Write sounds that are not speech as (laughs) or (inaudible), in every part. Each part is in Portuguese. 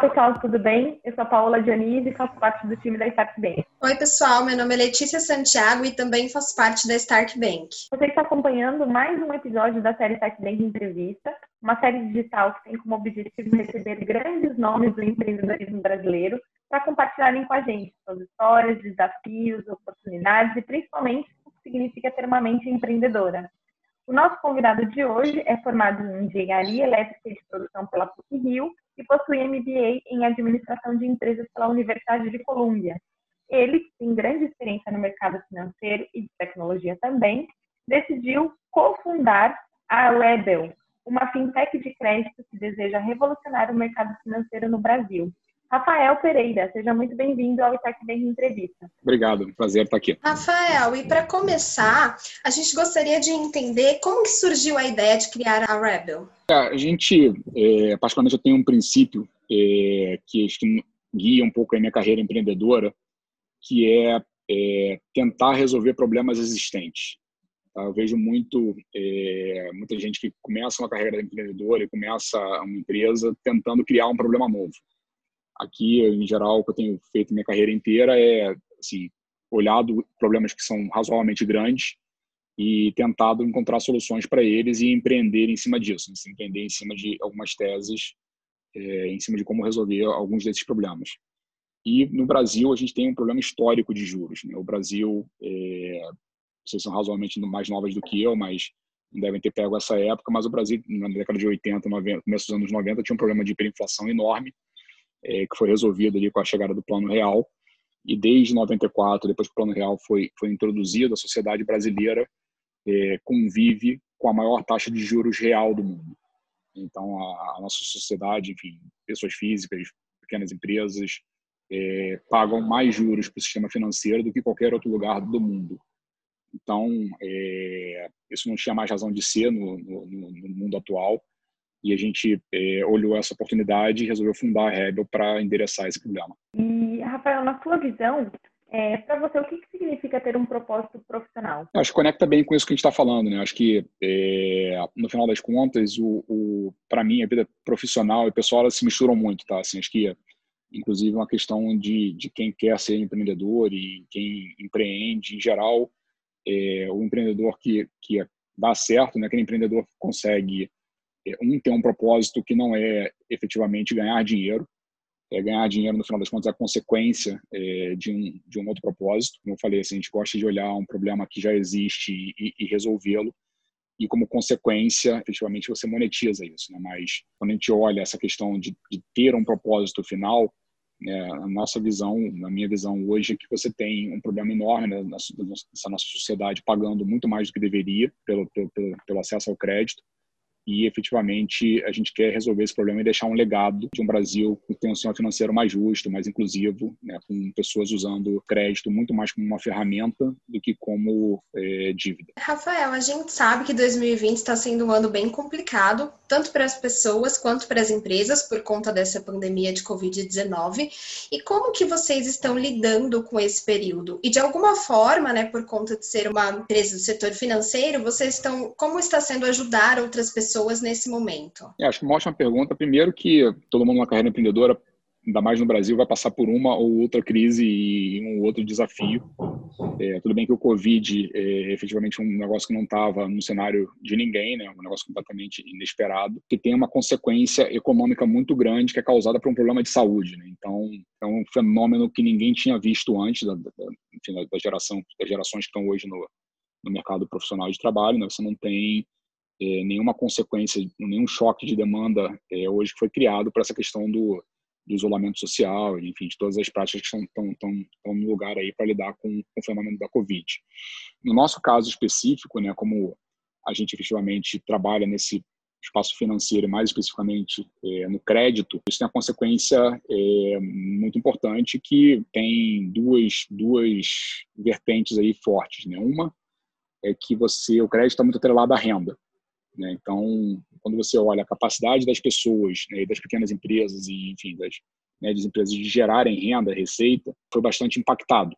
pessoal, tudo bem? Eu sou a Paola Dionísio e faço parte do time da Stark Bank. Oi, pessoal, meu nome é Letícia Santiago e também faço parte da Stark Bank. Você está acompanhando mais um episódio da série Stark Bank Entrevista, uma série digital que tem como objetivo receber grandes nomes do empreendedorismo brasileiro para compartilharem com a gente suas histórias, desafios, oportunidades e principalmente o que significa ter uma mente empreendedora. O nosso convidado de hoje é formado em Engenharia Elétrica de Produção pela PUC-Rio e possui MBA em Administração de Empresas pela Universidade de Colômbia. Ele, que tem grande experiência no mercado financeiro e de tecnologia também, decidiu cofundar a Rebel, uma fintech de crédito que deseja revolucionar o mercado financeiro no Brasil. Rafael Pereira, seja muito bem-vindo ao Itaque Bem Entrevista. Obrigado, prazer estar aqui. Rafael, e para começar, a gente gostaria de entender como que surgiu a ideia de criar a Rebel. É, a gente, é, particularmente, eu tenho um princípio é, que, que guia um pouco a minha carreira empreendedora, que é, é tentar resolver problemas existentes. Tá? Eu vejo muito, é, muita gente que começa uma carreira empreendedora e começa uma empresa tentando criar um problema novo. Aqui, em geral, o que eu tenho feito minha carreira inteira é assim, olhado problemas que são razoavelmente grandes e tentado encontrar soluções para eles e empreender em cima disso, assim, empreender em cima de algumas teses, é, em cima de como resolver alguns desses problemas. E no Brasil a gente tem um problema histórico de juros. Né? O Brasil, é, vocês são razoavelmente mais novas do que eu, mas não devem ter pego essa época, mas o Brasil, na década de 80, 90, começo dos anos 90, tinha um problema de hiperinflação enorme, é, que foi resolvido ali com a chegada do Plano Real. E desde 94, depois que o Plano Real foi, foi introduzido, a sociedade brasileira é, convive com a maior taxa de juros real do mundo. Então, a, a nossa sociedade, enfim, pessoas físicas, pequenas empresas, é, pagam mais juros para o sistema financeiro do que qualquer outro lugar do mundo. Então, é, isso não tinha mais razão de ser no, no, no mundo atual e a gente é, olhou essa oportunidade e resolveu fundar a Rebel para endereçar esse problema. E, Rafael, na sua visão, é, para você, o que, que, significa ter um propósito profissional? Acho que conecta bem com isso que a gente está falando, né? Acho que, é, no final das contas, o, o para mim, a vida profissional e pessoal elas se misturam muito, tá? Assim, acho que, inclusive, uma questão de, de quem quer ser empreendedor e quem empreende, em geral, é, o empreendedor que, que dá certo, né? Aquele empreendedor que consegue um tem um propósito que não é efetivamente ganhar dinheiro. É, ganhar dinheiro, no final das contas, é a consequência é, de, um, de um outro propósito. Como eu falei, assim, a gente gosta de olhar um problema que já existe e, e resolvê-lo. E, como consequência, efetivamente, você monetiza isso. Né? Mas, quando a gente olha essa questão de, de ter um propósito final, né, a nossa visão, na minha visão hoje, é que você tem um problema enorme né, nessa, nossa sociedade pagando muito mais do que deveria pelo, pelo, pelo acesso ao crédito e efetivamente a gente quer resolver esse problema e deixar um legado de um Brasil que tem um sistema financeiro mais justo, mais inclusivo, né, com pessoas usando crédito muito mais como uma ferramenta do que como é, dívida. Rafael, a gente sabe que 2020 está sendo um ano bem complicado, tanto para as pessoas quanto para as empresas, por conta dessa pandemia de Covid-19. E como que vocês estão lidando com esse período? E de alguma forma, né, por conta de ser uma empresa do setor financeiro, vocês estão, como está sendo ajudar outras pessoas nesse momento? É, acho uma ótima pergunta. Primeiro que todo mundo na carreira empreendedora, ainda mais no Brasil, vai passar por uma ou outra crise e um outro desafio. É, tudo bem que o Covid é efetivamente um negócio que não estava no cenário de ninguém, né? um negócio completamente inesperado, que tem uma consequência econômica muito grande que é causada por um problema de saúde. Né? Então, é um fenômeno que ninguém tinha visto antes da, da, enfim, da geração, das gerações que estão hoje no, no mercado profissional de trabalho. Né? Você não tem é, nenhuma consequência, nenhum choque de demanda é, hoje foi criado para essa questão do, do, isolamento social, enfim, de todas as práticas que estão, estão no lugar aí para lidar com, com, o fenômeno da Covid. No nosso caso específico, né, como a gente efetivamente trabalha nesse espaço financeiro, mais especificamente é, no crédito, isso tem a consequência é, muito importante que tem duas, duas vertentes aí fortes. Né? Uma é que você o crédito está muito atrelado à renda. Né? Então, quando você olha a capacidade das pessoas, né, das pequenas empresas e, enfim, das médias empresas de gerarem renda, receita, foi bastante impactado.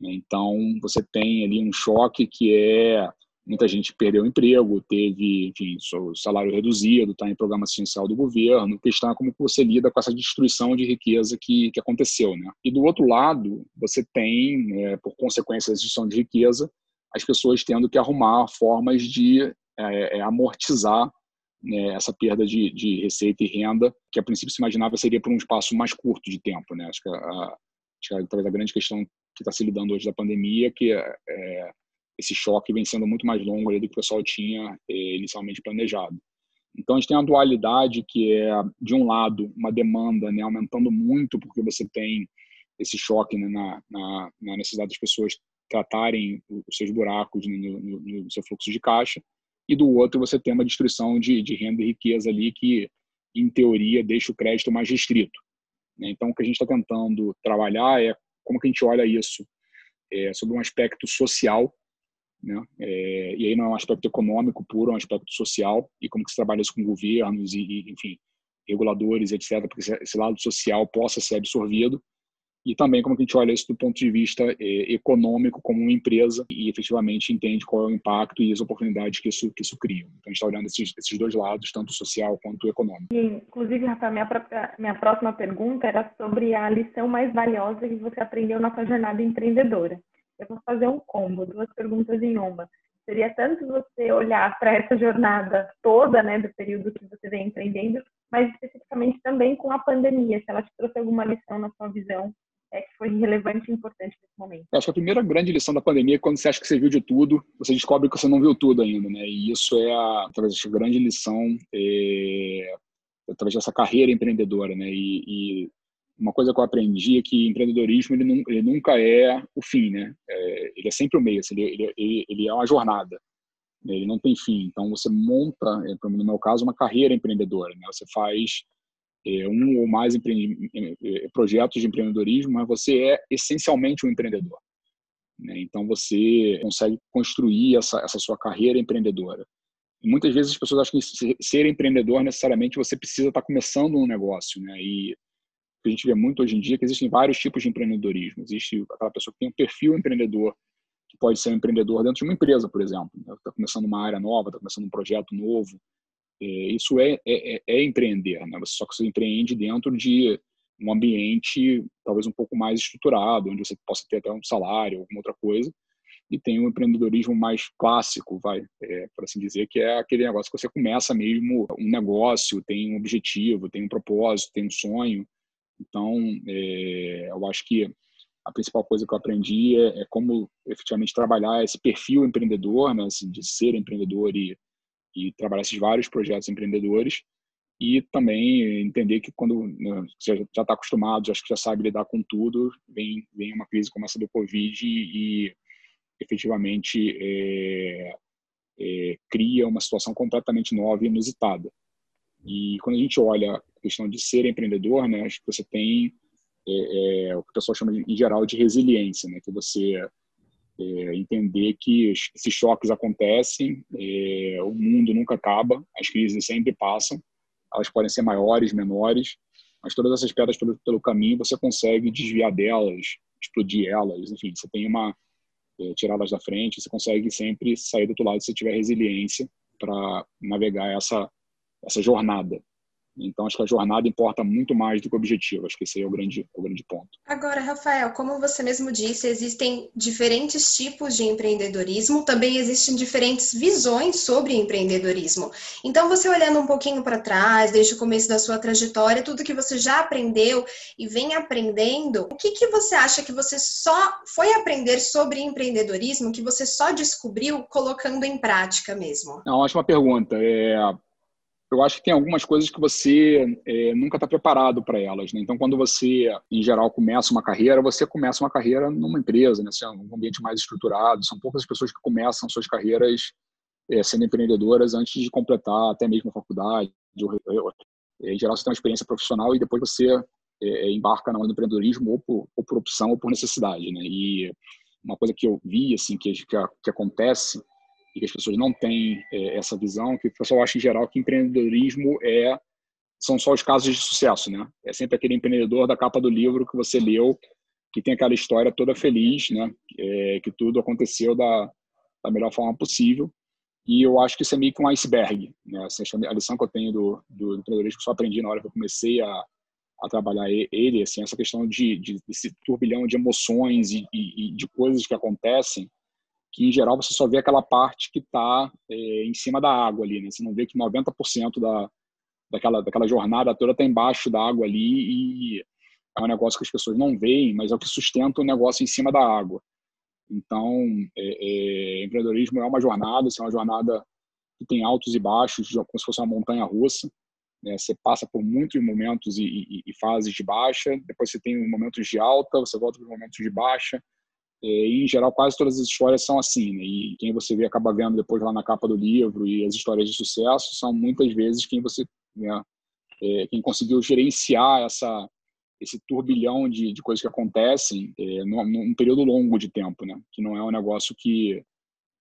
Né? Então, você tem ali um choque que é muita gente perdeu o emprego, teve, enfim, seu salário reduzido, está em programa assistencial do governo. A questão é como você lida com essa destruição de riqueza que, que aconteceu, né? E do outro lado, você tem, é, por consequência da destruição de riqueza, as pessoas tendo que arrumar formas de é, é, amortizar né, essa perda de, de, receita e renda, que a princípio se imaginava seria por um espaço mais curto de tempo, né? Acho que, a, acho que talvez a grande questão que está se lidando hoje da pandemia, que é, é esse choque vem sendo muito mais longo do que o pessoal tinha eh, inicialmente planejado. Então, a gente tem uma dualidade que é, de um lado, uma demanda né, aumentando muito, porque você tem esse choque né, na, na, na, necessidade das pessoas tratarem os seus buracos no, no, no, seu fluxo de caixa, e do outro, você tem uma destruição de, de renda e riqueza ali que, em teoria, deixa o crédito mais restrito. Né? Então, o que a gente está tentando trabalhar é como que a gente olha isso é, sobre um aspecto social né? É, e aí não é um aspecto econômico puro, é um aspecto social e como que se trabalha isso com governos e, e enfim, reguladores, etc, para que esse lado social possa ser absorvido e também como a gente olha isso do ponto de vista é, econômico como uma empresa e efetivamente entende qual é o impacto e as oportunidades que isso que isso cria. Então a gente está olhando esses, esses dois lados, tanto social quanto econômico. E, inclusive, Rafael, minha, própria, minha próxima pergunta era sobre a lição mais valiosa que você aprendeu na sua jornada empreendedora eu vou fazer um combo, duas perguntas em uma. Seria tanto você olhar para essa jornada toda, né, do período que você vem empreendendo, mas especificamente também com a pandemia, se ela te trouxe alguma lição na sua visão é que foi (laughs) relevante e importante nesse momento. Acho que a primeira grande lição da pandemia é quando você acha que você viu de tudo, você descobre que você não viu tudo ainda, né? E isso é a, talvez a grande lição é, através dessa carreira empreendedora, né? E, e uma coisa que eu aprendi é que empreendedorismo ele, não, ele nunca é o fim, né? É, ele é sempre o meio, assim, ele, ele, ele, é uma jornada, né? ele não tem fim. Então você monta, é, no meu caso, uma carreira empreendedora, né? Você faz um ou mais é, projetos de empreendedorismo, mas você é essencialmente um empreendedor. Né? Então você consegue construir essa, essa sua carreira empreendedora. E muitas vezes as pessoas acham que ser empreendedor necessariamente você precisa estar começando um negócio, né? E a gente vê muito hoje em dia, que existem vários tipos de empreendedorismo. Existe aquela pessoa que tem um perfil empreendedor, que pode ser um empreendedor dentro de uma empresa, por exemplo. Está né? começando uma área nova, está começando um projeto novo. É, isso é, é, é, é empreender, né? só que você empreende dentro de um ambiente talvez um pouco mais estruturado, onde você possa ter até um salário, alguma outra coisa. E tem um empreendedorismo mais clássico, vai, é, por assim dizer, que é aquele negócio que você começa mesmo um negócio, tem um objetivo, tem um propósito, tem um sonho, então, é, eu acho que a principal coisa que eu aprendi é, é, como efetivamente trabalhar esse perfil empreendedor, né, assim, de ser empreendedor e, e trabalhar esses vários projetos empreendedores e também entender que quando né, você já está acostumado, que já sabe lidar com tudo, vem, vem uma crise como essa do Covid e, efetivamente é, é, cria uma situação completamente nova e inusitada. E quando a gente olha a questão de ser empreendedor, né, acho que você tem é, é, o que o pessoal chama em geral de resiliência, né, que você é, entender que esses choques acontecem, é, o mundo nunca acaba, as crises sempre passam, elas podem ser maiores, menores, mas todas essas pedras pelo, pelo caminho você consegue desviar delas, explodir elas, enfim, você tem uma é, tirá-las da frente, você consegue sempre sair do outro lado se tiver resiliência para navegar essa essa jornada. Então, acho que a jornada importa muito mais do que o objetivo. Acho que esse é o grande, o grande ponto. Agora, Rafael, como você mesmo disse, existem diferentes tipos de empreendedorismo, também existem diferentes visões sobre empreendedorismo. Então, você olhando um pouquinho para trás, desde o começo da sua trajetória, tudo que você já aprendeu e vem aprendendo, o que, que você acha que você só foi aprender sobre empreendedorismo, que você só descobriu colocando em prática mesmo? É uma ótima pergunta. É, eu acho que tem algumas coisas que você é, nunca está preparado para elas. Né? Então, quando você, em geral, começa uma carreira, você começa uma carreira numa empresa, né? Assim, um ambiente mais estruturado. São poucas as pessoas que começam suas carreiras é, sendo empreendedoras antes de completar até mesmo a faculdade. É, em geral, você tem uma experiência profissional e depois você é, embarca no empreendedorismo ou por, ou por opção ou por necessidade. Né? E uma coisa que eu vi, assim, que, que, que acontece e que as pessoas não têm é, essa visão, que o pessoal acha em geral que empreendedorismo é são só os casos de sucesso, né? É sempre aquele empreendedor da capa do livro que você leu, que tem aquela história toda feliz, né? É, que tudo aconteceu da, da melhor forma possível. E eu acho que isso é meio que um iceberg. Né? Assim, a lição que eu tenho do, do, do empreendedorismo que só aprendi na hora que eu comecei a, a trabalhar ele, assim, essa questão de, de desse turbilhão de emoções e, e, e, de coisas que acontecem, que em geral você só vê aquela parte que está é, em cima da água ali, né? Você não vê que 90% da, daquela, daquela jornada toda está embaixo da água ali e é um negócio que as pessoas não veem, mas é o que sustenta o negócio em cima da água. Então, é, é, empreendedorismo é uma jornada, é uma jornada que tem altos e baixos, como se fosse uma montanha russa. Né? Você passa por muitos momentos e, e, e, fases de baixa, depois você tem momentos de alta, você volta para momentos de baixa. É, e, em geral, quase todas as histórias são assim. Né? E quem você vê acaba vendo depois lá na capa do livro e as histórias de sucesso são muitas vezes quem você, né, é, quem conseguiu gerenciar essa esse turbilhão de, de coisas que acontecem é, num, num, período longo de tempo, né? Que não é um negócio que,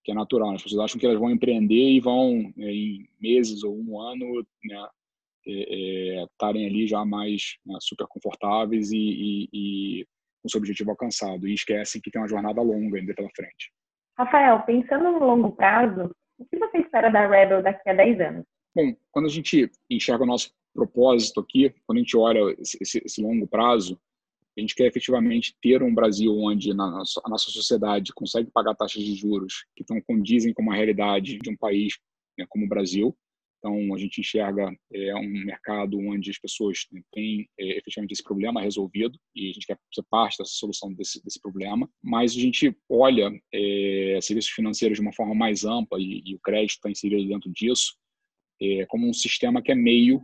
que é natural. Né? As pessoas acham que elas vão empreender e vão, né, em meses ou um ano, né, estarem é, é, ali já mais né, super confortáveis e, e, e, com seu objetivo alcançado. E esquecem que tem uma jornada longa ainda pela frente. Rafael, pensando no longo prazo, o que você espera da Rebel daqui a 10 anos? Bom, quando a gente enxerga o nosso propósito aqui, quando a gente olha esse, esse longo prazo, a gente quer efetivamente ter um Brasil onde a nossa sociedade consegue pagar taxas de juros que estão condizem com uma realidade de um país né, como o Brasil. Então, a gente enxerga é, um mercado onde as pessoas têm é, efetivamente esse problema resolvido e a gente quer ser parte dessa solução desse, desse problema. Mas a gente olha é, serviços financeiros de uma forma mais ampla e, e o crédito está inserido dentro disso é, como um sistema que é meio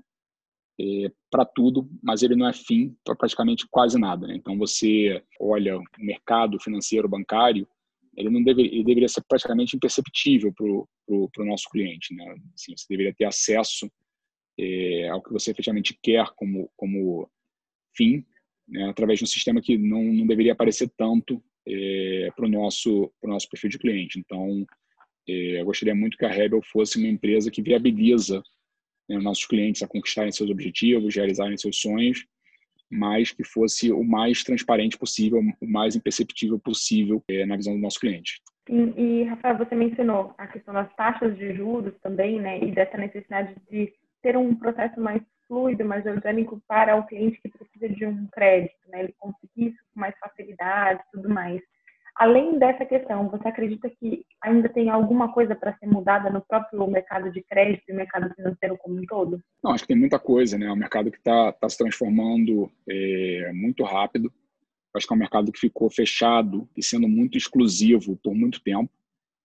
é, para tudo, mas ele não é fim para praticamente quase nada. Né? Então, você olha o mercado financeiro bancário, ele não deve, ele deveria ser praticamente imperceptível para o nosso cliente. Né? Assim, você deveria ter acesso é, ao que você efetivamente quer como, como fim, né? através de um sistema que não, não deveria aparecer tanto é, para o nosso, nosso perfil de cliente. Então, é, eu gostaria muito que a Rebel fosse uma empresa que viabiliza né, nossos clientes a conquistarem seus objetivos, realizarem seus sonhos, mas que fosse o mais transparente possível, o mais imperceptível possível é, na visão do nosso cliente. E, e, Rafael, você mencionou a questão das taxas de juros também, né, e dessa necessidade de ter um processo mais fluido, mais orgânico para o cliente que precisa de um crédito, né, ele conseguir isso com mais facilidade, tudo mais. Além dessa questão, você acredita que ainda tem alguma coisa para ser mudada no próprio mercado de crédito e mercado financeiro como um todo? Não, acho que tem muita coisa, né? É um mercado que está tá se transformando é, muito rápido. Acho que é um mercado que ficou fechado e sendo muito exclusivo por muito tempo.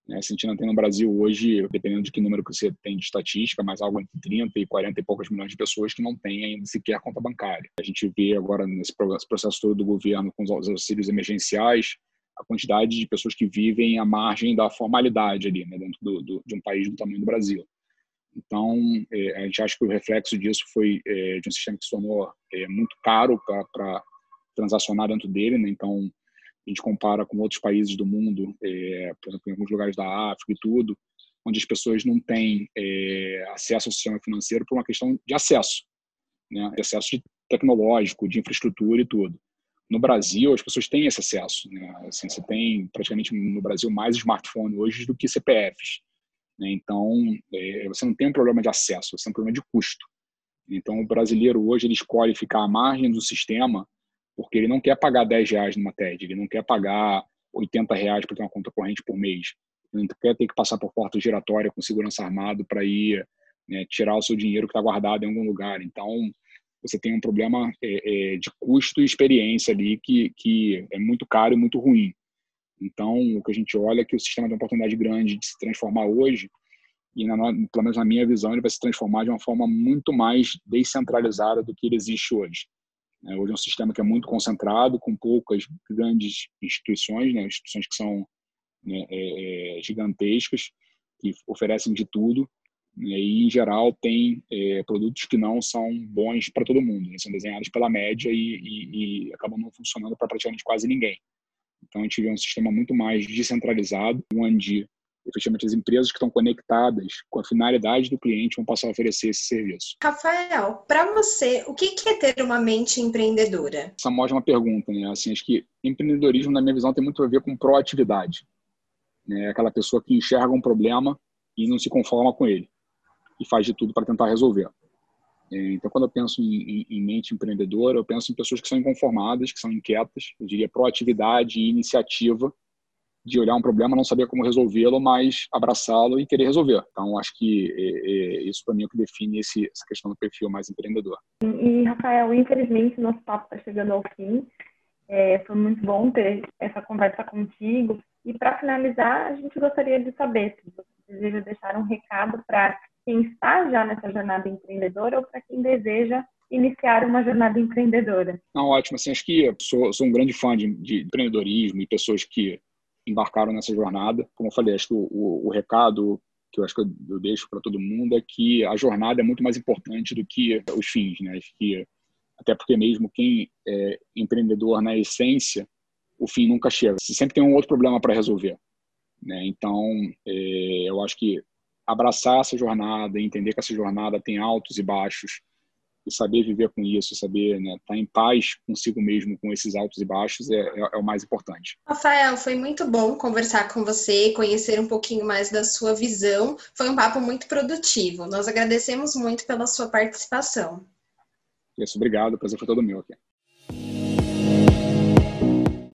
Né? A gente não tem no Brasil hoje, dependendo de que número que você tem de estatística, mas algo entre 30 e 40 e poucos milhões de pessoas que não têm ainda sequer conta bancária. A gente vê agora nesse processo todo do governo com os auxílios emergenciais, a quantidade de pessoas que vivem à margem da formalidade ali, né, dentro do, do, de um país do tamanho do Brasil. Então, é, a gente acha que o reflexo disso foi é, de um sistema que se tornou é, muito caro para transacionar dentro dele. Né? Então, a gente compara com outros países do mundo, é, por exemplo, em alguns lugares da África e tudo, onde as pessoas não têm é, acesso ao sistema financeiro por uma questão de acesso, né? acesso tecnológico, de infraestrutura e tudo no Brasil as pessoas têm esse acesso. Né? Assim, você tem praticamente no Brasil mais smartphone hoje do que CPFs. Né? Então, é, você não tem um problema de acesso, você tem um problema de custo. Então, o brasileiro hoje ele escolhe ficar à margem do sistema porque ele não quer pagar 10 reais numa TED, ele não quer pagar 80 reais para ter uma conta corrente por mês. Ele não quer ter que passar por porta giratória com segurança armado para ir né, tirar o seu dinheiro que está guardado em algum lugar. Então, você tem um problema é, é, de custo e experiência ali que, que é muito caro e muito ruim. Então, o que a gente olha é que o sistema tem uma oportunidade grande de se transformar hoje, e na, pelo menos na minha visão, ele vai se transformar de uma forma muito mais descentralizada do que ele existe hoje. É, hoje é um sistema que é muito concentrado, com poucas grandes instituições, né, instituições que são né, é, é gigantescas, que oferecem de tudo, e, em geral, tem é, produtos que não são bons para todo mundo, né? são desenhados pela média e, e, e acabam não funcionando para praticamente quase ninguém. Então, a gente vê um sistema muito mais descentralizado, onde efetivamente as empresas que estão conectadas com a finalidade do cliente vão passar a oferecer esse serviço. Rafael, para você, o que é ter uma mente empreendedora? Essa mostra uma pergunta, né? Assim, acho que empreendedorismo, na minha visão, tem muito a ver com proatividade. Né? Aquela pessoa que enxerga um problema e não se conforma com ele e faz de tudo para tentar resolver. É, então, quando eu penso em, em, mente empreendedora, eu penso em pessoas que são inconformadas, que são inquietas, eu diria proatividade e iniciativa de olhar um problema, não saber como resolvê-lo, mas abraçá-lo e querer resolver. Então, acho que é, é, isso para mim é o que define esse, essa questão do perfil mais empreendedor. E, Rafael, infelizmente, nosso papo está chegando ao fim. É, foi muito bom ter essa conversa contigo. E para finalizar, a gente gostaria de saber se você deseja deixar um recado para quem está já nessa jornada empreendedora ou para quem deseja iniciar uma jornada empreendedora. Não, ótimo. Assim, acho que sou, sou um grande fã de, de empreendedorismo e pessoas que embarcaram nessa jornada. Como eu falei, acho que o, o, o recado que eu acho que eu deixo para todo mundo é que a jornada é muito mais importante do que os fins, né? Acho que até porque mesmo quem é empreendedor na essência, o fim nunca chega. Você sempre tem um outro problema para resolver, né? Então, é, eu acho que abraçar essa jornada, entender que essa jornada tem altos e baixos, e saber viver com isso, saber estar né, tá em paz consigo mesmo com esses altos e baixos é, é, é, o mais importante. Rafael, foi muito bom conversar com você, conhecer um pouquinho mais da sua visão. Foi um papo muito produtivo. Nós agradecemos muito pela sua participação. Isso, obrigado, o prazer foi todo meu aqui.